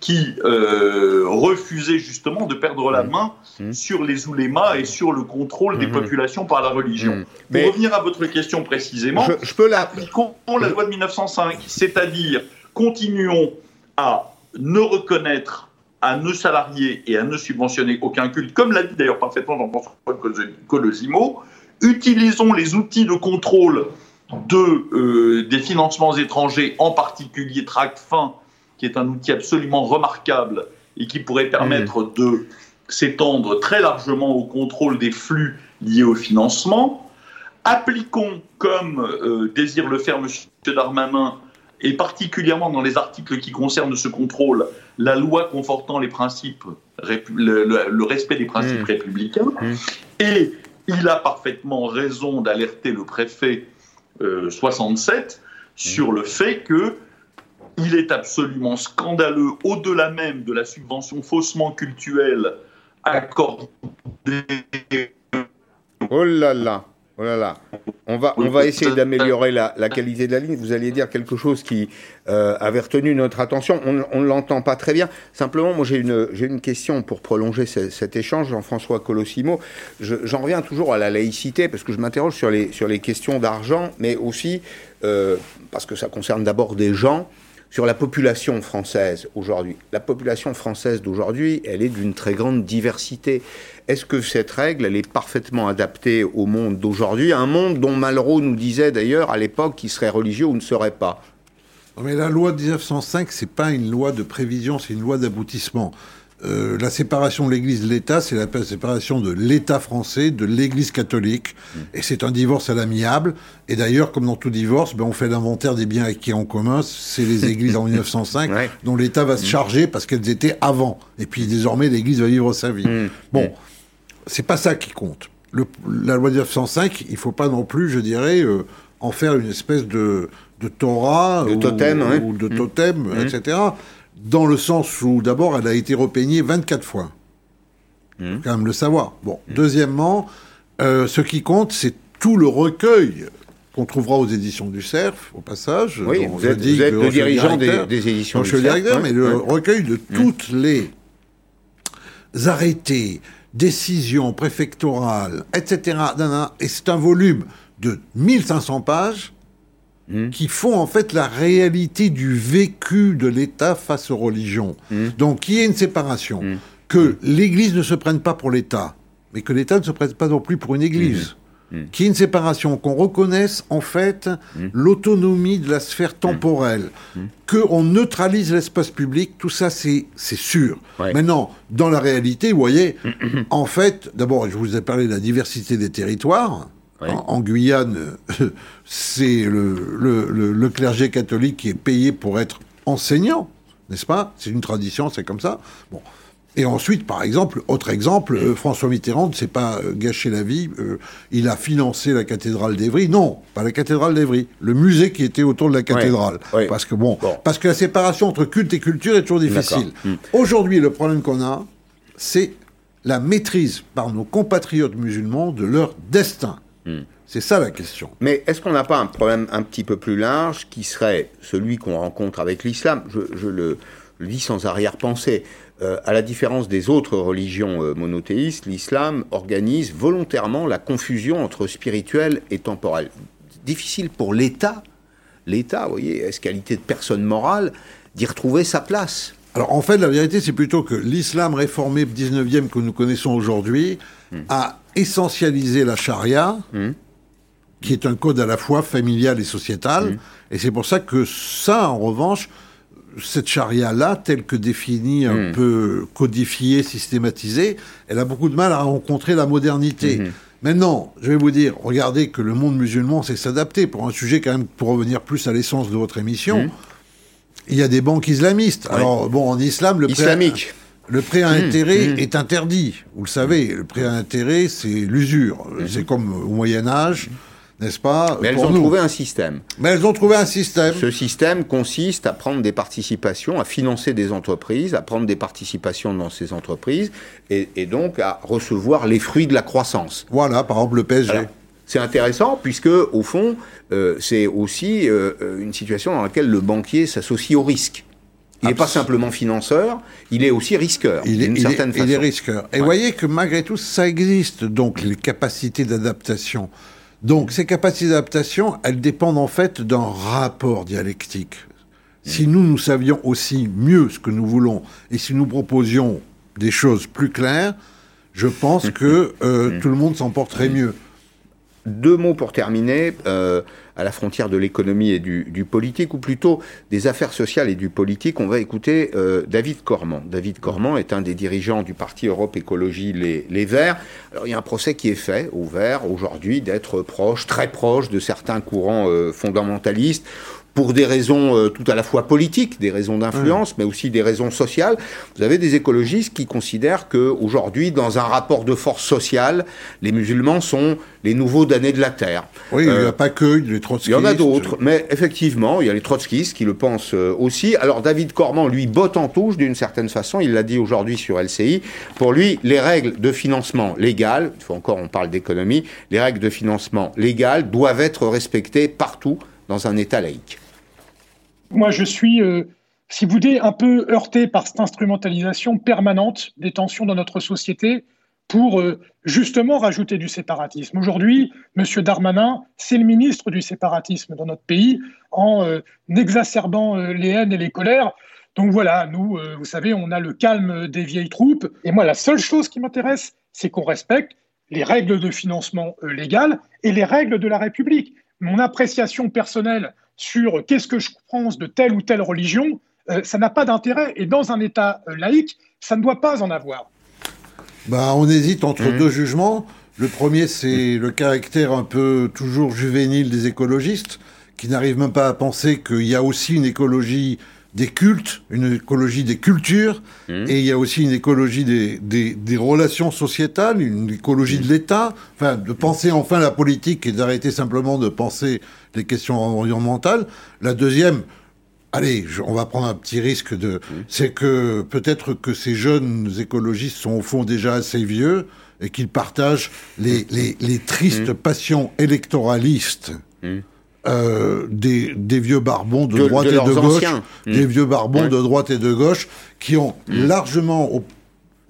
qui euh, refusait justement de perdre la mmh. main mmh. sur les oulémas et sur le contrôle des mmh. populations par la religion. Pour revenir à votre question précisément, je, peux la... appliquons la loi de 1905, c'est-à-dire continuons à ne reconnaître, à ne salarier et à ne subventionner aucun culte, comme l'a dit d'ailleurs parfaitement Jean-François Colosimo, utilisons les outils de contrôle de, euh, des financements étrangers, en particulier TRACFIN, qui est un outil absolument remarquable et qui pourrait permettre mm. de s'étendre très largement au contrôle des flux liés au financement. Appliquons, comme euh, désire le faire M. Darmanin, et particulièrement dans les articles qui concernent ce contrôle, la loi confortant les principes, le, respect des principes mm. républicains. Mm. Et il a parfaitement raison d'alerter le préfet 67 euh, sur le fait que il est absolument scandaleux, au-delà même de la subvention faussement cultuelle accordée. Oh là là, oh là là. On va, on va essayer d'améliorer la, qualité de la ligne. Vous alliez dire quelque chose qui euh, avait retenu notre attention. On ne l'entend pas très bien. Simplement, moi, j'ai une, une question pour prolonger cet échange, Jean-François Colossimo. j'en reviens toujours à la laïcité, parce que je m'interroge sur les, sur les questions d'argent, mais aussi euh, parce que ça concerne d'abord des gens sur la population française aujourd'hui. La population française d'aujourd'hui, elle est d'une très grande diversité. Est-ce que cette règle, elle est parfaitement adaptée au monde d'aujourd'hui, un monde dont Malraux nous disait d'ailleurs à l'époque qu'il serait religieux ou ne serait pas? Mais la loi de 1905, c'est pas une loi de prévision, c'est une loi d'aboutissement. Euh, la séparation de l'Église de l'État, c'est la séparation de l'État français de l'Église catholique. Mm. Et c'est un divorce à l'amiable. Et d'ailleurs, comme dans tout divorce, ben, on fait l'inventaire des biens acquis en commun. C'est les églises en 1905 dont l'État va se mm. charger parce qu'elles étaient avant. Et puis désormais, l'Église va vivre sa vie. Mm. Bon, c'est pas ça qui compte. la loi de 1905, il faut pas non plus, je dirais, euh, en faire une espèce de, de Torah ou, totem, ou de totem, etc dans le sens où, d'abord, elle a été repeignée 24 fois. Il faut quand même le savoir. Bon. Hmm. Deuxièmement, euh, ce qui compte, c'est tout le recueil qu'on trouvera aux éditions du CERF, au passage. Oui, vous êtes, le dirigeant des, éditions du CERF. directeur, mais le recueil de hmm. toutes les arrêtés, décisions préfectorales, etc. Et c'est un volume de 1500 pages mmh. qui font en fait la réalité du vécu de l'État face aux religions. Mmh. Donc, qu'il y ait une séparation, mmh. que l'Église ne se prenne pas pour l'État, mais que l'État ne se prenne pas non plus pour une Église. Qu'il y ait une séparation, qu'on reconnaisse en fait l'autonomie de la sphère temporelle, qu'on neutralise l'espace public, tout ça c'est sûr. Maintenant, dans la réalité, vous voyez, en fait, d'abord, je vous ai parlé de la diversité des territoires. En, Guyane, c'est le, clergé catholique qui est payé pour être enseignant, n'est-ce pas? C'est une tradition, c'est comme ça. Bon. Et ensuite, par exemple, autre exemple, euh, François Mitterrand ne s'est pas euh, gâché la vie. Euh, il a financé la cathédrale d'Evry. Non, pas la cathédrale d'Evry, le musée qui était autour de la cathédrale. Parce que bon, parce que la séparation entre culte et culture est toujours difficile. Hmm. Aujourd'hui, le problème qu'on a, c'est la maîtrise par nos compatriotes musulmans de leur destin. Hmm. C'est ça la question. Mais est-ce qu'on n'a pas un problème un petit peu plus large qui serait celui qu'on rencontre avec l'islam? Je, le, dis sans arrière-pensée. Euh, à la différence des autres religions euh, monothéistes, l'islam organise volontairement la confusion entre spirituel et temporel. Difficile pour l'État, l'État, vous voyez, est-ce qualité de personne morale, d'y retrouver sa place? Alors en fait, la vérité, c'est plutôt que l'islam réformé 19e que nous connaissons aujourd'hui hmm. a essentialiser la charia, hmm. qui est un code à la fois familial et sociétal. Hmm. Et c'est pour ça que ça, en revanche, cette charia-là, telle que définie, un hmm. peu codifiée, systématisée, elle a beaucoup de mal à rencontrer la modernité. Maintenant, je vais vous dire, regardez que le monde musulman sait s'adapter pour un sujet quand même, pour revenir plus à l'essence de votre émission. Il y a des banques islamistes. Alors, bon, en islam, le islamique. Le prêt à mmh, intérêt mmh. est interdit. Vous le savez, le prêt à intérêt, c'est l'usure. Mmh. C'est comme au Moyen Âge, n'est-ce pas Mais elles ont trouvé un système. Mais elles ont trouvé un système. Ce système consiste à prendre des participations, à financer des entreprises, à prendre des participations dans ces entreprises, et, donc à recevoir les fruits de la croissance. Voilà, par exemple le PSG. c'est intéressant puisque, au fond, euh, c'est aussi euh, une situation dans laquelle le banquier s'associe au risque. Il n'est pas simplement financeur, il est aussi risqueur. Il est, certaine il est risqueur. Et vous voyez que malgré tout, ça existe, donc, les capacités d'adaptation. Donc, ces capacités d'adaptation, elles dépendent en fait d'un rapport dialectique. Si nous, nous savions aussi mieux ce que nous voulons, et si nous proposions des choses plus claires, je pense que euh, tout le monde s'en porterait mieux. Deux mots pour terminer. Euh, à la frontière de l'économie et du, politique, ou plutôt des affaires sociales et du politique, on va écouter euh, David Cormand. David Cormand est un des dirigeants du parti Europe Écologie Les, Verts. Alors il y a un procès qui est fait aux Verts aujourd'hui d'être proche, très proche de certains courants euh, fondamentalistes pour des raisons euh, tout à la fois politiques, des raisons d'influence, mais aussi des raisons sociales. Vous avez des écologistes qui considèrent que aujourd'hui, dans un rapport de force sociale, les musulmans sont les nouveaux damnés de la terre. Oui, il n'y a euh, pas que les trotskistes. Il y en a d'autres, mais effectivement, il y a les trotskistes qui le pensent euh, aussi. Alors David Cormand, lui, botte en touche d'une certaine façon. Il l'a dit aujourd'hui sur LCI. Pour lui, les règles de financement légal, il faut encore on parle d'économie, les règles de financement légal doivent être respectées partout dans un État laïque. Moi, je suis, euh, si vous voulez, un peu heurté par cette instrumentalisation permanente des tensions dans notre société pour euh, justement rajouter du séparatisme. Aujourd'hui, M. Darmanin, c'est le ministre du séparatisme dans notre pays, en euh, exacerbant les haines et les colères. Donc voilà, nous, vous savez, on a le calme des vieilles troupes. Et moi, la seule chose qui m'intéresse, c'est qu'on respecte les règles de financement légal et les règles de la République. Mon appréciation personnelle sur qu'est-ce que je pense de telle ou telle religion, euh, ça n'a pas d'intérêt. Et dans un État euh, laïque, ça ne doit pas en avoir. Bah, on hésite entre mmh. deux jugements. Le premier, c'est le caractère un peu toujours juvénile des écologistes, qui n'arrivent même pas à penser qu'il y a aussi une écologie des cultes, une écologie des cultures, mmh. et il y a aussi une écologie des, des, relations sociétales, une écologie de mmh. l'État, enfin, de penser enfin la politique et d'arrêter simplement de penser les questions environnementales. La deuxième, allez, on va prendre un petit risque de, mmh. c'est que peut-être que ces jeunes écologistes sont au fond déjà assez vieux et qu'ils partagent les, les, les tristes passions électoralistes. Euh, des, vieux barbons de, droite et de gauche, des vieux barbons de droite et de gauche, qui ont mm. largement,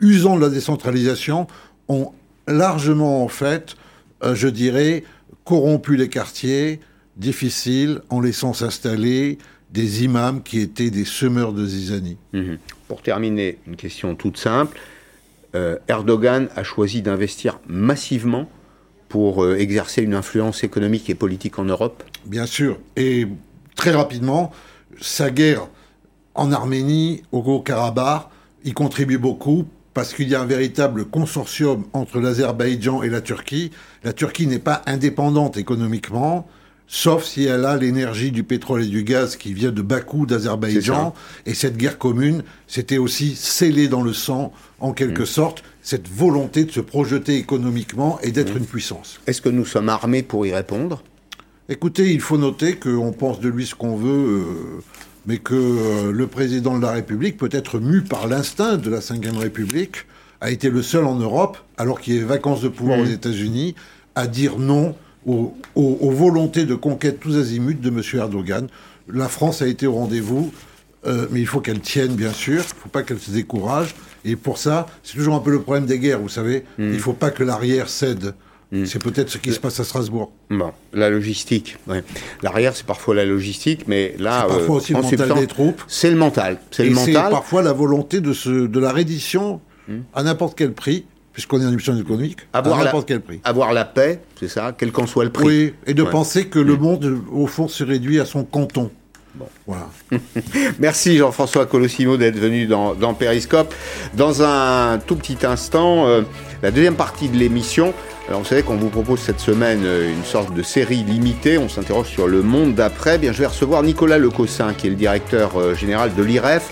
usant de la décentralisation, ont largement en fait, euh, je dirais, corrompu les quartiers, difficile en laissant s'installer des imams qui étaient des semeurs de zizanie. Mhm. Pour terminer, une question toute simple. Euh, Erdogan a choisi d'investir massivement pour euh, exercer une influence économique et politique en Europe Bien sûr. Et très rapidement, sa guerre en Arménie, au Haut-Karabakh, y contribue beaucoup parce qu'il y a un véritable consortium entre l'Azerbaïdjan et la Turquie. La Turquie n'est pas indépendante économiquement, sauf si elle a l'énergie du pétrole et du gaz qui vient de Bakou, d'Azerbaïdjan. Et cette guerre commune, c'était aussi scellé dans le sang, en quelque mm. sorte, cette volonté de se projeter économiquement et d'être une puissance. Est-ce que nous sommes armés pour y répondre? Écoutez, il faut noter qu'on pense de lui ce qu'on veut. Euh, mais que euh, le président de la République, peut être mu par l'instinct de la Ve République, a été le seul en Europe, alors qu'il y a vacances de pouvoir aux États-Unis, à dire non aux, volontés de conquête tous azimuts de M. Erdogan. La France a été au rendez-vous, euh, mais il faut qu'elle tienne, bien sûr. Il ne faut pas qu'elle se décourage. Et pour ça, c'est toujours un peu le problème des guerres, vous savez. Mm. Il ne faut pas que l'arrière cède. Hmm. C'est peut-être ce qui se passe à Strasbourg. Bon, la logistique. L'arrière, c'est parfois la logistique, mais là, c'est parfois aussi le mental des troupes. C'est le mental. C'est le mental. C'est parfois la volonté de, ce, de la reddition hmm. à n'importe quel prix, puisqu'on est en émission économique. Avoir à n'importe quel prix. Avoir la paix, c'est ça, quel qu'en soit le prix. Oui, et de penser que le hmm. monde, au fond, se réduit à son canton. Voilà. Merci Jean-François Colossimo d'être venu dans, dans, Périscope. Dans un tout petit instant, euh, la deuxième partie de l'émission, alors vous savez qu'on vous propose cette semaine euh, une sorte de série limitée, on s'interroge sur le monde d'après. Bien, je vais recevoir Nicolas Lecossin, qui est le directeur euh, général de l'IREF,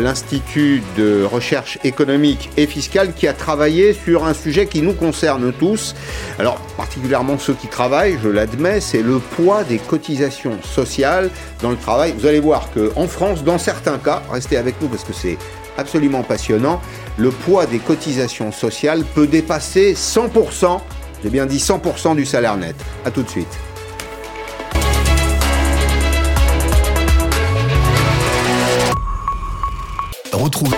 l'Institut de recherche économique et fiscale, qui a travaillé sur un sujet qui nous concerne tous. Alors, particulièrement ceux qui travaillent, je l'admets, c'est le poids des cotisations sociales dans le travail. Vous allez voir qu'en France, dans certains cas, restez avec nous parce que c'est absolument passionnant, le poids des cotisations sociales peut dépasser 100%, j'ai bien dit 100% du salaire net. A tout de suite. Retrouve.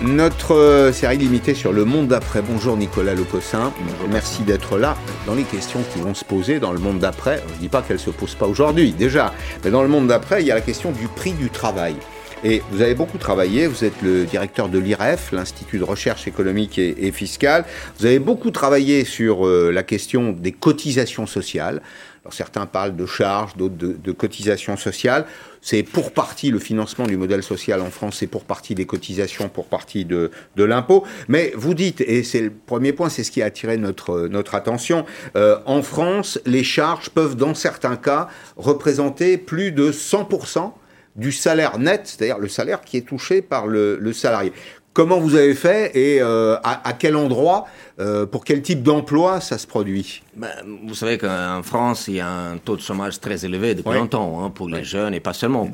Notre euh, série limitée sur le monde d'après. Bonjour Nicolas Lecossin. Merci d'être là. Dans les questions qui vont se poser dans le monde d'après, je ne dis pas qu'elles ne se posent pas aujourd'hui déjà, mais dans le monde d'après, il y a la question du prix du travail. Et vous avez beaucoup travaillé, vous êtes le directeur de l'IREF, l'Institut de recherche économique et, fiscale. Vous avez beaucoup travaillé sur euh, la question des cotisations sociales. Certains parlent de charges, d'autres de, cotisations sociales. C'est pour partie le financement du modèle social en France, c'est pour partie des cotisations, pour partie de, de l'impôt. Mais vous dites, et c'est le premier point, c'est ce qui a attiré notre, notre attention, euh, en France, les charges peuvent dans certains cas représenter plus de 100% du salaire net, c'est-à-dire le salaire qui est touché par le, salarié. Comment vous avez fait et euh, à, quel endroit, euh, pour quel type d'emploi ça se produit? Ben, Vous savez qu'en France, il y a un taux de chômage très élevé depuis longtemps hein, pour les jeunes et pas seulement.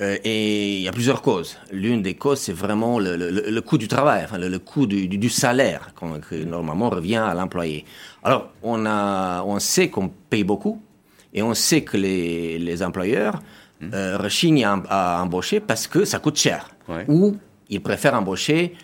Euh, et il y a plusieurs causes. L'une des causes, c'est vraiment le, coût du travail, enfin, le, coût du, salaire qui normalement revient à l'employé. Alors, on, a, on sait qu'on paye beaucoup et on sait que les, les employeurs euh, rechigne à, embaucher parce que ça coûte cher. Ou ils préfèrent embaucher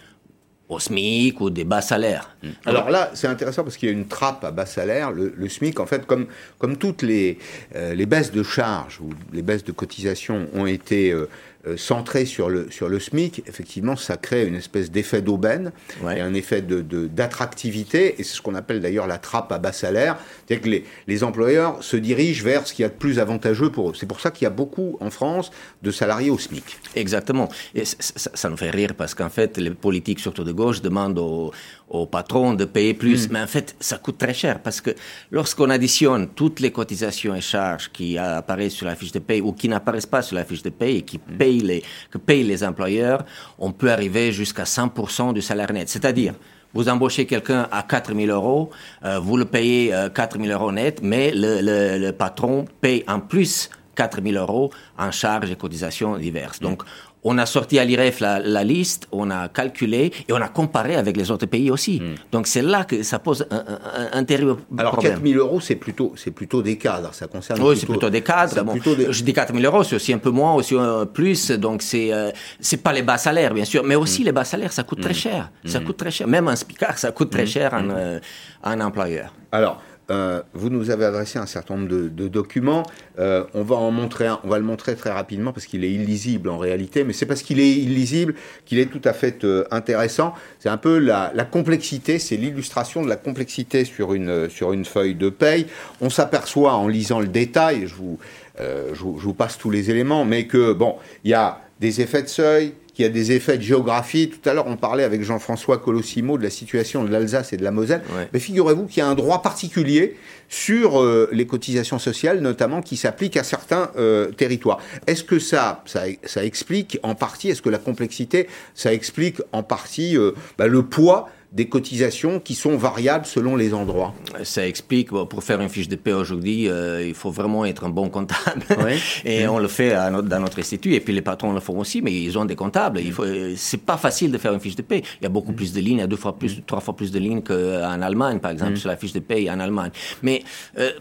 au SMIC ou des bas salaires. Mm. Alors là, c'est intéressant parce qu'il y a une trappe à bas salaire. Le, SMIC, en fait, comme, comme toutes les, euh, les baisses de charges ou les baisses de cotisation ont été euh, centré sur le, sur le SMIC, effectivement, ça crée une espèce d'effet d'aubaine et un effet d'attractivité, de, et c'est ce qu'on appelle d'ailleurs la trappe à bas salaire, c'est-à-dire que les, les, employeurs se dirigent vers ce qu'il y a de plus avantageux pour eux. C'est pour ça qu'il y a beaucoup en France de salariés au SMIC. Exactement. Et ça, ça nous fait rire parce qu'en fait, les politiques, surtout de gauche, demandent aux, au patron de payer plus. Mm. Mais en fait, ça coûte très cher parce que lorsqu'on additionne toutes les cotisations et charges qui apparaissent sur la fiche de paye ou qui n'apparaissent pas sur la fiche de paye et qui mm. payent les, que payent les employeurs, on peut arriver jusqu'à 100% du salaire net. C'est-à-dire, vous embauchez quelqu'un à 4 000 euros, euh, vous le payez 4 euh, 000 euros net, mais le, le, le patron paye en plus 4 000 euros en charges et cotisations diverses. Donc, On a sorti à l'IREF la, liste, on a calculé et on a comparé avec les autres pays aussi. Hmm. Donc c'est là que ça pose un, un, terrible Alors, problème. Alors 4 000 euros, c'est plutôt, c'est plutôt des cadres, ça concerne. Oui, c'est plutôt des cadres. Bon, Je dis 4 000 euros, c'est aussi un peu moins, aussi un plus. Donc c'est euh, c'est pas les bas salaires, bien sûr, mais aussi hmm. les bas salaires, ça coûte très hmm. cher. Ça coûte très cher. Même un spicard, ça coûte très cher à euh, un employeur. Alors, euh, vous nous avez adressé un certain nombre de, documents. Euh, on va en montrer un, on va le montrer très rapidement parce qu'il est illisible en réalité, mais c'est parce qu'il est illisible qu'il est tout à fait euh, intéressant. C'est un peu la, complexité, c'est l'illustration de la complexité sur une, sur une feuille de paye. On s'aperçoit en lisant le détail, je vous, je vous passe tous les éléments, mais que bon, il y a des effets de seuil, il y a des effets de géographie. Tout à l'heure, on parlait avec Jean-François Colossimo de la situation de l'Alsace et de la Moselle. Mais figurez-vous qu'il y a un droit particulier sur euh, les cotisations sociales, notamment, qui s'applique à certains euh, territoires. Est-ce que ça, ça, explique en partie, est-ce que la complexité, ça explique en partie euh, bah, le poids des cotisations qui sont variables selon les endroits. Ça explique, pour faire une fiche de paie aujourd'hui, euh, il faut vraiment être un bon comptable. et on le fait dans notre institut, et puis les patrons le font aussi, mais ils ont des comptables. Il faut, c'est pas facile de faire une fiche de paie. Il y a beaucoup plus de lignes, il y a deux fois plus, trois fois plus de lignes qu'en Allemagne, par exemple, mm. sur la fiche de paie en Allemagne. Mais euh,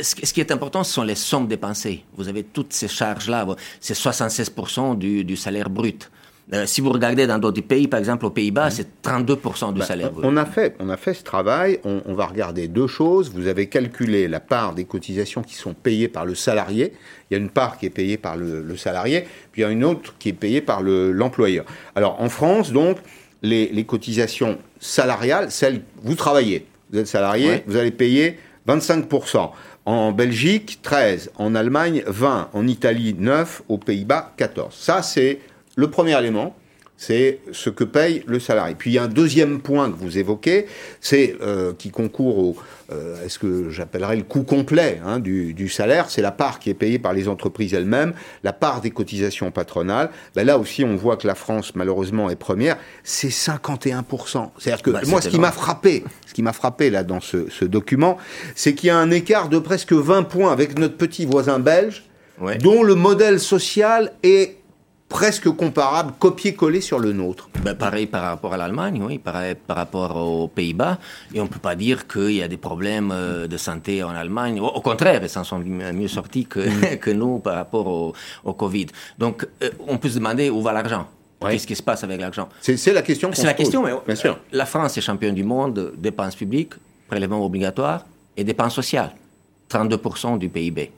ce, qui est important, ce sont les sommes dépensées. Vous avez toutes ces charges-là. C'est 76% du, du salaire brut. Euh, si vous regardez dans d'autres pays, par exemple aux Pays-Bas, c'est 32% du bah, salaire On a, fait, on a fait ce travail, on, va regarder deux choses. Vous avez calculé la part des cotisations qui sont payées par le salarié. Il y a une part qui est payée par le, salarié, puis il y a une autre qui est payée par l'employeur. Alors en France, donc, les, cotisations salariales, celles, vous travaillez, vous êtes salarié, vous allez payer 25%. En Belgique, 13. En Allemagne, 20. En Italie, 9. Aux Pays-Bas, 14. Ça, c'est le premier élément, c'est ce que paye le salarié. Puis il y a un deuxième point que vous évoquez, c'est euh, qui concourt au, euh, est-ce que j'appellerais le coût complet hein, du, salaire, c'est la part qui est payée par les entreprises elles-mêmes, la part des cotisations patronales. Ben là aussi, on voit que la France, malheureusement, est première. C'est 51%. C'est-à-dire que bah, moi, ce qui m'a frappé, ce qui m'a frappé là dans ce, ce document, c'est qu'il y a un écart de presque 20 points avec notre petit voisin belge, dont le modèle social est presque comparable, copier-coller sur le nôtre. Ben, pareil par rapport à l'Allemagne, oui, pareil par rapport aux Pays-Bas. Et on ne peut pas dire qu'il y a des problèmes euh, de santé en Allemagne. Au, contraire, ils s'en sont mieux sortis que, mm. que nous par rapport au, au Covid. Donc, euh, on peut se demander où va l'argent. Qu'est-ce qui se passe avec l'argent? C'est la question. C'est la question, mais bien sûr. La France est championne du monde dépenses publiques, prélèvements obligatoires et dépenses sociales. 32% du PIB.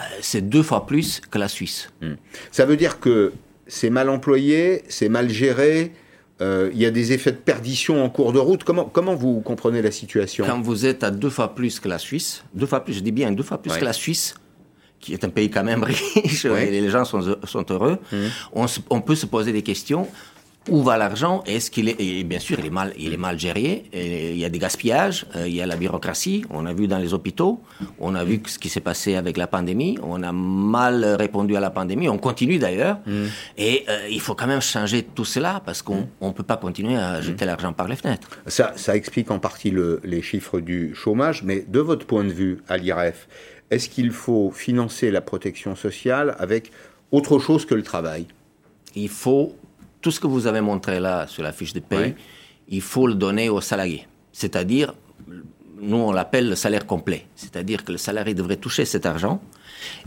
Euh, c'est deux fois plus que la Suisse. Hmm. Ça veut dire que c'est mal employé, c'est mal géré, euh, il y a des effets de perdition en cours de route. Comment, comment vous comprenez la situation? Quand vous êtes à deux fois plus que la Suisse, deux fois plus, je dis bien deux fois plus que la Suisse, qui est un pays quand même riche et les gens sont, sont heureux, hmm. on, peut se poser des questions où va l'argent? Est-ce qu'il est, et bien sûr, il est mal, il est mal géré. il y a des gaspillages, euh, il y a la bureaucratie. On a vu dans les hôpitaux, on a vu ce qui s'est passé avec la pandémie. On a mal répondu à la pandémie. On continue d'ailleurs. Mm. Et euh, il faut quand même changer tout cela parce qu'on ne mm. peut pas continuer à jeter l'argent par les fenêtres. Ça, ça explique en partie le, les chiffres du chômage. Mais de votre point de vue, à l'IREF, est-ce qu'il faut financer la protection sociale avec autre chose que le travail? Il faut tout ce que vous avez montré là sur la fiche de paie, il faut le donner aux salariés. C'est-à-dire, nous on l'appelle le salaire complet. C'est-à-dire que le salarié devrait toucher cet argent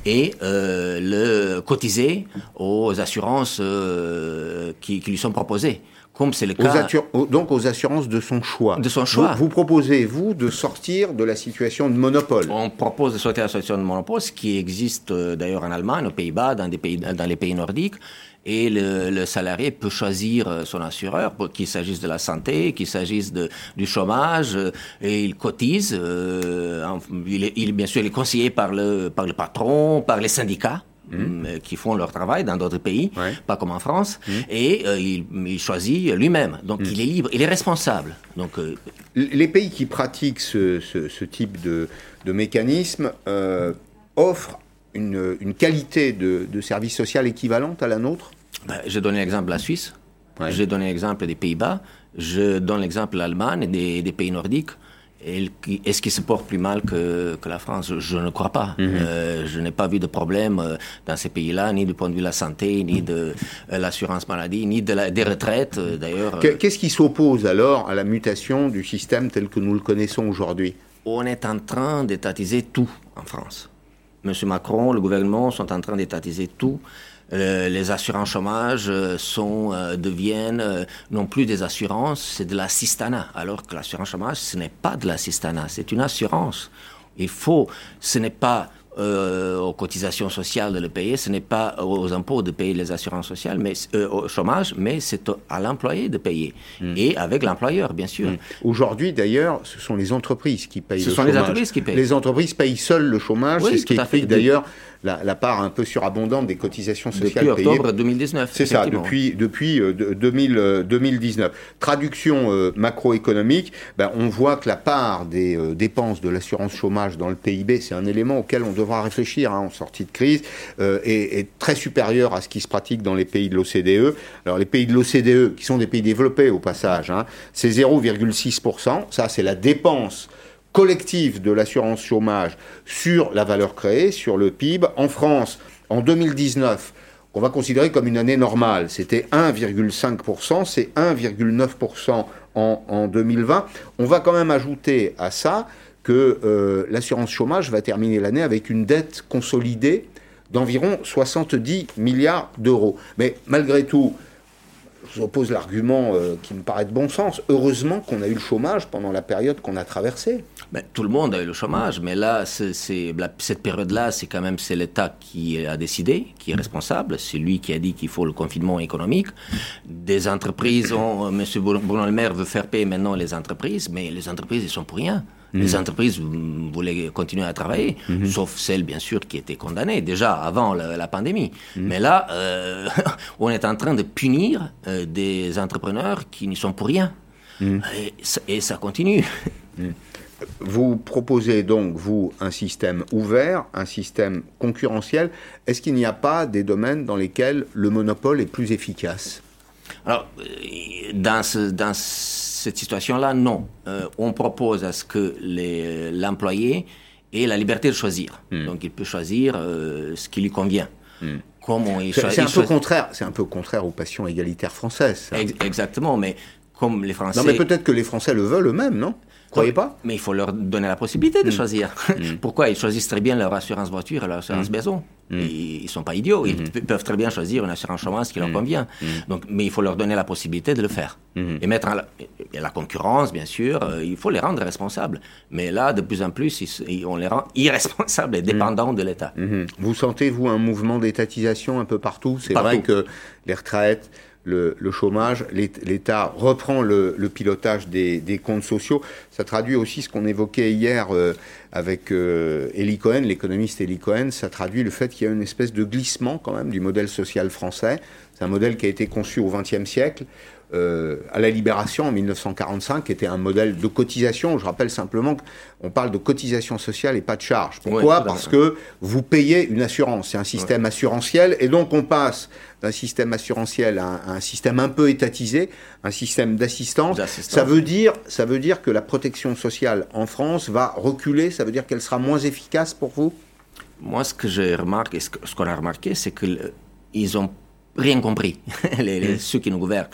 et euh, le cotiser aux assurances euh, qui, lui sont proposées. Comme c'est le cas. donc aux assurances de son choix. De son choix. Vous, proposez, vous, de sortir de la situation de monopole. On propose de sortir de la situation de monopole, ce qui existe euh, d'ailleurs en Allemagne, aux Pays-Bas, dans, dans les pays nordiques et le, salarié peut choisir euh, son assureur, qu'il s'agisse de la santé, qu'il s'agisse du chômage, euh, et il cotise. Euh, il, est, bien sûr, il est conseillé par le, par le patron, par les syndicats. Mmh. qui font leur travail dans d'autres pays, pas comme en France, mmh. et il, choisit lui-même. Donc mmh. il est libre, il est responsable. Donc les pays qui pratiquent ce, ce, type de, de mécanisme offrent une, qualité de, service social équivalente à la nôtre ben, J'ai donné l'exemple de la Suisse, j'ai donné l'exemple des Pays-Bas, je donne l'exemple de l'Allemagne et des, pays nordiques. est-ce qu'il se porte plus mal que, que la France je, ne crois pas. Mhm. Euh, je n'ai pas vu de problème euh, dans ces pays-là, ni du point de vue de la santé, ni de euh, l'assurance maladie, ni de la, des retraites, d'ailleurs. Qu'est-ce qui s'oppose alors à la mutation du système tel que nous le connaissons aujourd'hui? On est en train d'étatiser tout en France. Monsieur Macron, le gouvernement sont en train d'étatiser tout. Euh, les assurances chômage euh, sont, euh, deviennent non plus des assurances, c'est de l'assistanat. Alors que l'assurance chômage, ce n'est pas de l'assistanat, c'est une assurance. Il faut, ce n'est pas euh, aux cotisations sociales de le payer, ce n'est pas aux impôts de payer les assurances sociales, mais euh, au chômage, mais c'est à l'employé de payer. Hmm. Et avec l'employeur, bien sûr. Hmm. Aujourd'hui, d'ailleurs, ce sont les entreprises qui payent ce le sont les entreprises qui payent. Les entreprises payent seules le chômage, c'est ce qui explique d'ailleurs la, part un peu surabondante des cotisations sociales depuis octobre 2019. C'est ça, depuis, depuis 2000, 2019. Euh, Traduction macroéconomique, ben, on voit que la part des dépenses de l'assurance chômage dans le PIB, c'est un élément auquel on devra réfléchir hein, en sortie de crise, euh, est, très supérieur à ce qui se pratique dans les pays de l'OCDE. Alors les pays de l'OCDE, qui sont des pays développés au passage, hein, c'est 0,6%. Ça, c'est la dépense collective de l'assurance chômage sur la valeur créée, sur le PIB. En France, en 2019, on va considérer comme une année normale. C'était 1,5%, c'est 1,9% en, en 2020. On va quand même ajouter à ça que euh, l'assurance chômage va terminer l'année avec une dette consolidée d'environ 70 milliards d'euros. Mais malgré tout, oppose l'argument euh, qui me paraît de bon sens. Heureusement qu'on a eu le chômage pendant la période qu'on a traversée. Ben, tout le monde a eu le chômage, mais là, cette période-là, c'est quand même c'est l'État qui a décidé, qui est responsable. C'est lui qui a dit qu'il faut le confinement économique. Des entreprises, ont, euh, M. Bruno Le Maire veut faire payer maintenant les entreprises, mais les entreprises, ils sont pour rien. Les mhm. entreprises voulaient continuer à travailler, mhm. sauf celles, bien sûr, qui étaient condamnées déjà avant la, pandémie. Mhm. Mais là, euh, on est en train de punir euh, des entrepreneurs qui n'y sont pour rien. Et, ça continue. Vous proposez donc, vous, un système ouvert, un système concurrentiel. Est-ce qu'il n'y a pas des domaines dans lesquels le monopole est plus efficace? Alors, euh, dans ce, dans ce cette situation-là, non. Euh, on propose à ce que l'employé ait la liberté de choisir. Hmm. Donc il peut choisir euh, ce qui lui convient. Hmm. C'est un, peu contraire, c'est un peu contraire aux passions égalitaires françaises. exactement, mais comme les Français. Non, mais peut-être que les Français le veulent eux-mêmes, non? Croyez pas Mais il faut leur donner la possibilité de hmm. choisir. Hmm. Pourquoi Ils choisissent très bien leur assurance voiture et leur assurance hmm. maison. Ils ne sont pas idiots. Ils peuvent très bien choisir une assurance chômage qui leur convient. Donc, mais il faut leur donner la possibilité de le faire. Et mettre la, la, concurrence, bien sûr, euh, il faut les rendre responsables. Mais là, de plus en plus, on les rend irresponsables et dépendants de l'État. Vous sentez, vous, un mouvement d'étatisation un peu partout? C'est vrai que les retraites, le, chômage, l'État reprend le, pilotage des, comptes sociaux. Ça traduit aussi ce qu'on évoquait hier euh, avec euh, Cohen, l'économiste Eli Cohen, ça traduit le fait qu'il y a une espèce de glissement quand même du modèle social français. C'est un modèle qui a été conçu au XXe siècle, euh, à la Libération en 1945, qui était un modèle de cotisation. Je rappelle simplement qu'on parle de cotisation sociale et pas de charge. Pourquoi Parce que vous payez une assurance. C'est un système assurantiel. Et donc on passe d'un système assurantiel à un, système un peu étatisé, un système d'assistance. Ça veut dire, ça veut dire que la protection sociale en France va reculer. Ça veut dire qu'elle sera moins efficace pour vous? Moi, ce que j'ai remarqué, ce qu'on a remarqué, c'est qu'ils ont rien compris, les, mm. ceux qui nous gouvernent.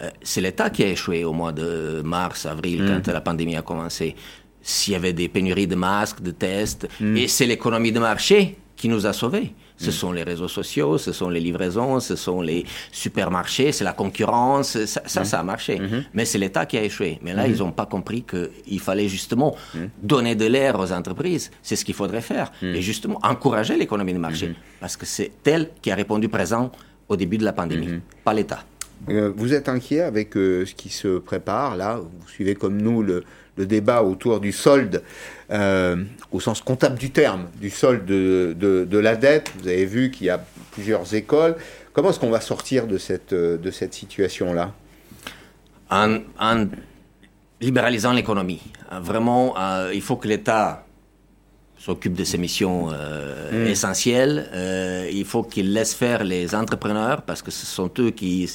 Euh, c'est l'État qui a échoué au mois de mars, avril, mm. quand la pandémie a commencé. S'il y avait des pénuries de masques, de tests, mm. et c'est l'économie de marché qui nous a sauvés. Ce sont les réseaux sociaux, ce sont les livraisons, ce sont les supermarchés, c'est la concurrence, ça, ça, a marché. Mm-hmm. Mais c'est l'État qui a échoué. Mais là, mm-hmm. ils n'ont pas compris qu'il fallait justement donner de l'air aux entreprises. C'est ce qu'il faudrait faire. Et justement, encourager l'économie de marché. Mm-hmm. Parce que c'est elle qui a répondu présent au début de la pandémie, mhm. pas l'État. Euh, vous êtes inquiet avec euh, ce qui se prépare là? Vous suivez comme nous le, débat autour du solde, euh, au sens comptable du terme, du solde de, la dette. Vous avez vu qu'il y a plusieurs écoles. Comment est-ce qu'on va sortir de cette, de cette situation-là? En, libéralisant l'économie. Vraiment, il faut que l'État s'occupe de ces missions euh, mm. essentielles. Euh, il faut qu'il laisse faire les entrepreneurs parce que ce sont eux qui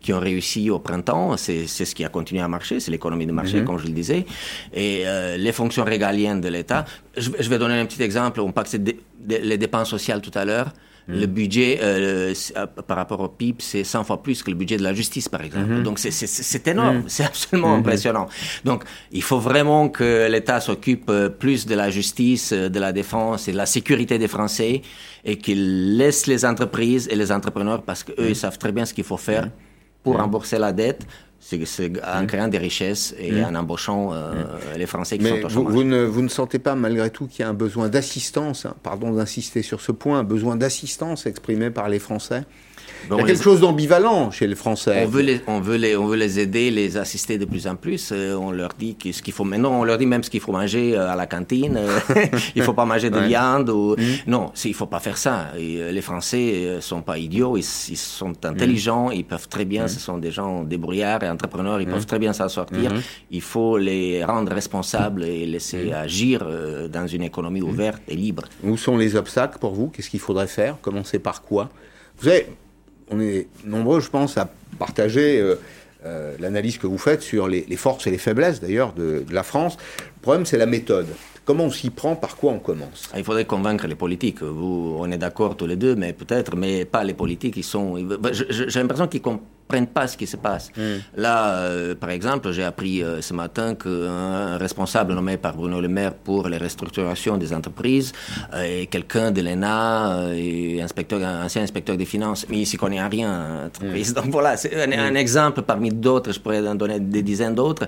qui ont réussi au printemps, c'est ce qui a continué à marcher, c'est l'économie de marché, mm-hmm. comme je le disais, et euh, les fonctions régaliennes de l'État. Je, je, vais donner un petit exemple, on parle de, les dépenses sociales tout à l'heure. Le mm. budget euh, euh, par rapport au PIB, c'est 100 fois plus que le budget de la justice, par exemple. Mm-hmm. Donc c'est énorme, mm. c'est absolument mm-hmm. impressionnant. Donc il faut vraiment que l'État s'occupe euh, plus de la justice, de la défense et de la sécurité des Français et qu'il laisse les entreprises et les entrepreneurs parce qu'eux, ils savent très bien ce qu'il faut faire pour rembourser la dette, c'est en créant des richesses et mmh. en embauchant euh, mmh. les Français qui sont au chômage. Vous, ne, vous ne sentez pas malgré tout qu'il y a un besoin d'assistance, hein, pardon d'insister sur ce point, un besoin d'assistance exprimé par les Français il y a quelque chose d'ambivalent chez les Français. On veut les, on, veut les, on veut les aider, les assister de plus en plus. Euh, on leur dit ce qu'il faut maintenant, on leur dit même ce qu'il faut manger euh, à la cantine. il faut pas manger de viande. Ou... Mmh. Non, il faut pas faire ça. Et, les Français sont pas idiots, ils, sont intelligents, ils peuvent très bien, ce sont des gens débrouillards et entrepreneurs, ils peuvent très bien s'en sortir. Il faut les rendre responsables et laisser agir euh, dans une économie ouverte et libre. Où sont les obstacles pour vous? Qu'est-ce qu'il faudrait faire? Commencer par quoi? Vous savez, on est nombreux, je pense, à partager euh, euh, l'analyse que vous faites sur les, forces et les faiblesses, d'ailleurs, de, de, la France. Le problème, c'est la méthode. Comment on s'y prend Par quoi on commence? Il faudrait convaincre les politiques. Vous, on est d'accord tous les deux, mais peut-être, mais pas les politiques. Ils sont. J'ai l'impression qu'ils comprennent pas ce qui se passe. Hmm. Là, euh, par exemple, j'ai appris euh, ce matin qu'un responsable nommé par Bruno Le Maire pour les restructurations des entreprises euh, est quelqu'un de l'ENA, et inspecteur, ancien inspecteur des finances, mais il s'y connaît rien. Hmm. Donc voilà, c'est un, un, exemple parmi d'autres. Je pourrais en donner des dizaines d'autres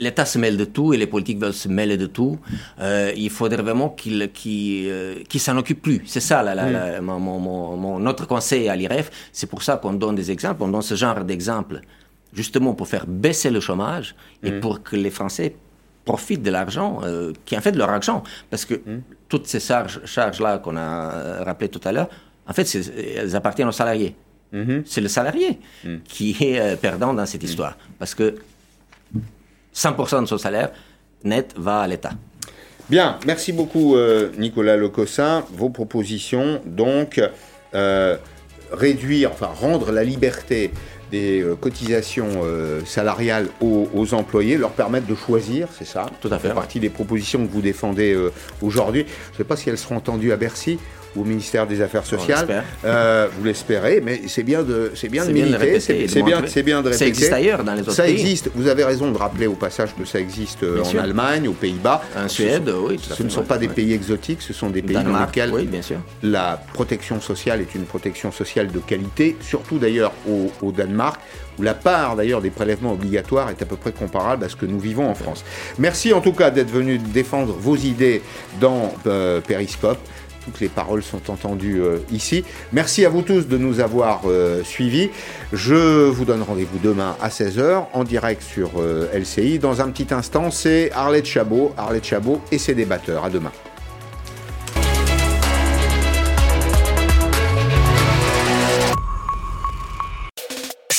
l'État se mêle de tout et les politiques veulent se mêler de tout. Euh, il faudrait vraiment qu'il qu euh, s'en occupe plus. C'est ça la, la, mon, mon, mon, notre conseil à l'IREF. C'est pour ça qu'on donne des exemples, on donne ce genre d'exemples, justement pour faire baisser le chômage et mm. pour que les Français profitent de l'argent, euh, qui en fait de leur argent. Parce que mm. toutes ces charges-là qu'on a euh, rappelées tout à l'heure, en fait, elles appartiennent aux salariés. Mm-hmm. C'est le salarié mm. qui est euh, perdant dans cette histoire. Parce que 100% de son salaire net va à l'État. Bien, merci beaucoup euh, Nicolas Locossin. Vos propositions, donc, euh, réduire, enfin rendre la liberté des euh, cotisations salariales aux, employés, leur permettre de choisir, c'est ça? Tout à fait. Partie des propositions que vous défendez aujourd'hui. Je ne sais pas si elles seront entendues à Bercy au ministère des Affaires sociales. Euh, vous l'espérez, mais c'est bien de, c'est bien de militer, c'est bien, c'est bien de répéter. Ça existe ailleurs dans les autres ça pays. existe. Vous avez raison de rappeler au passage que ça existe euh, en Allemagne, aux Pays-Bas, en Suède, oui. ce ne sont pas des pays exotiques, ce sont des pays dans lesquels la protection sociale est une protection sociale de qualité, surtout d'ailleurs au, au Danemark où la part d'ailleurs des prélèvements obligatoires est à peu près comparable à ce que nous vivons en France. Merci en tout cas d'être venu défendre vos idées dans euh, Periscope toutes les paroles sont entendues euh, ici. Merci à vous tous de nous avoir euh, suivis. Je vous donne rendez-vous demain à 16h en direct sur euh, LCI. Dans un petit instant, c'est Arlette Chabot, Arlette Chabot et ses débatteurs. À demain.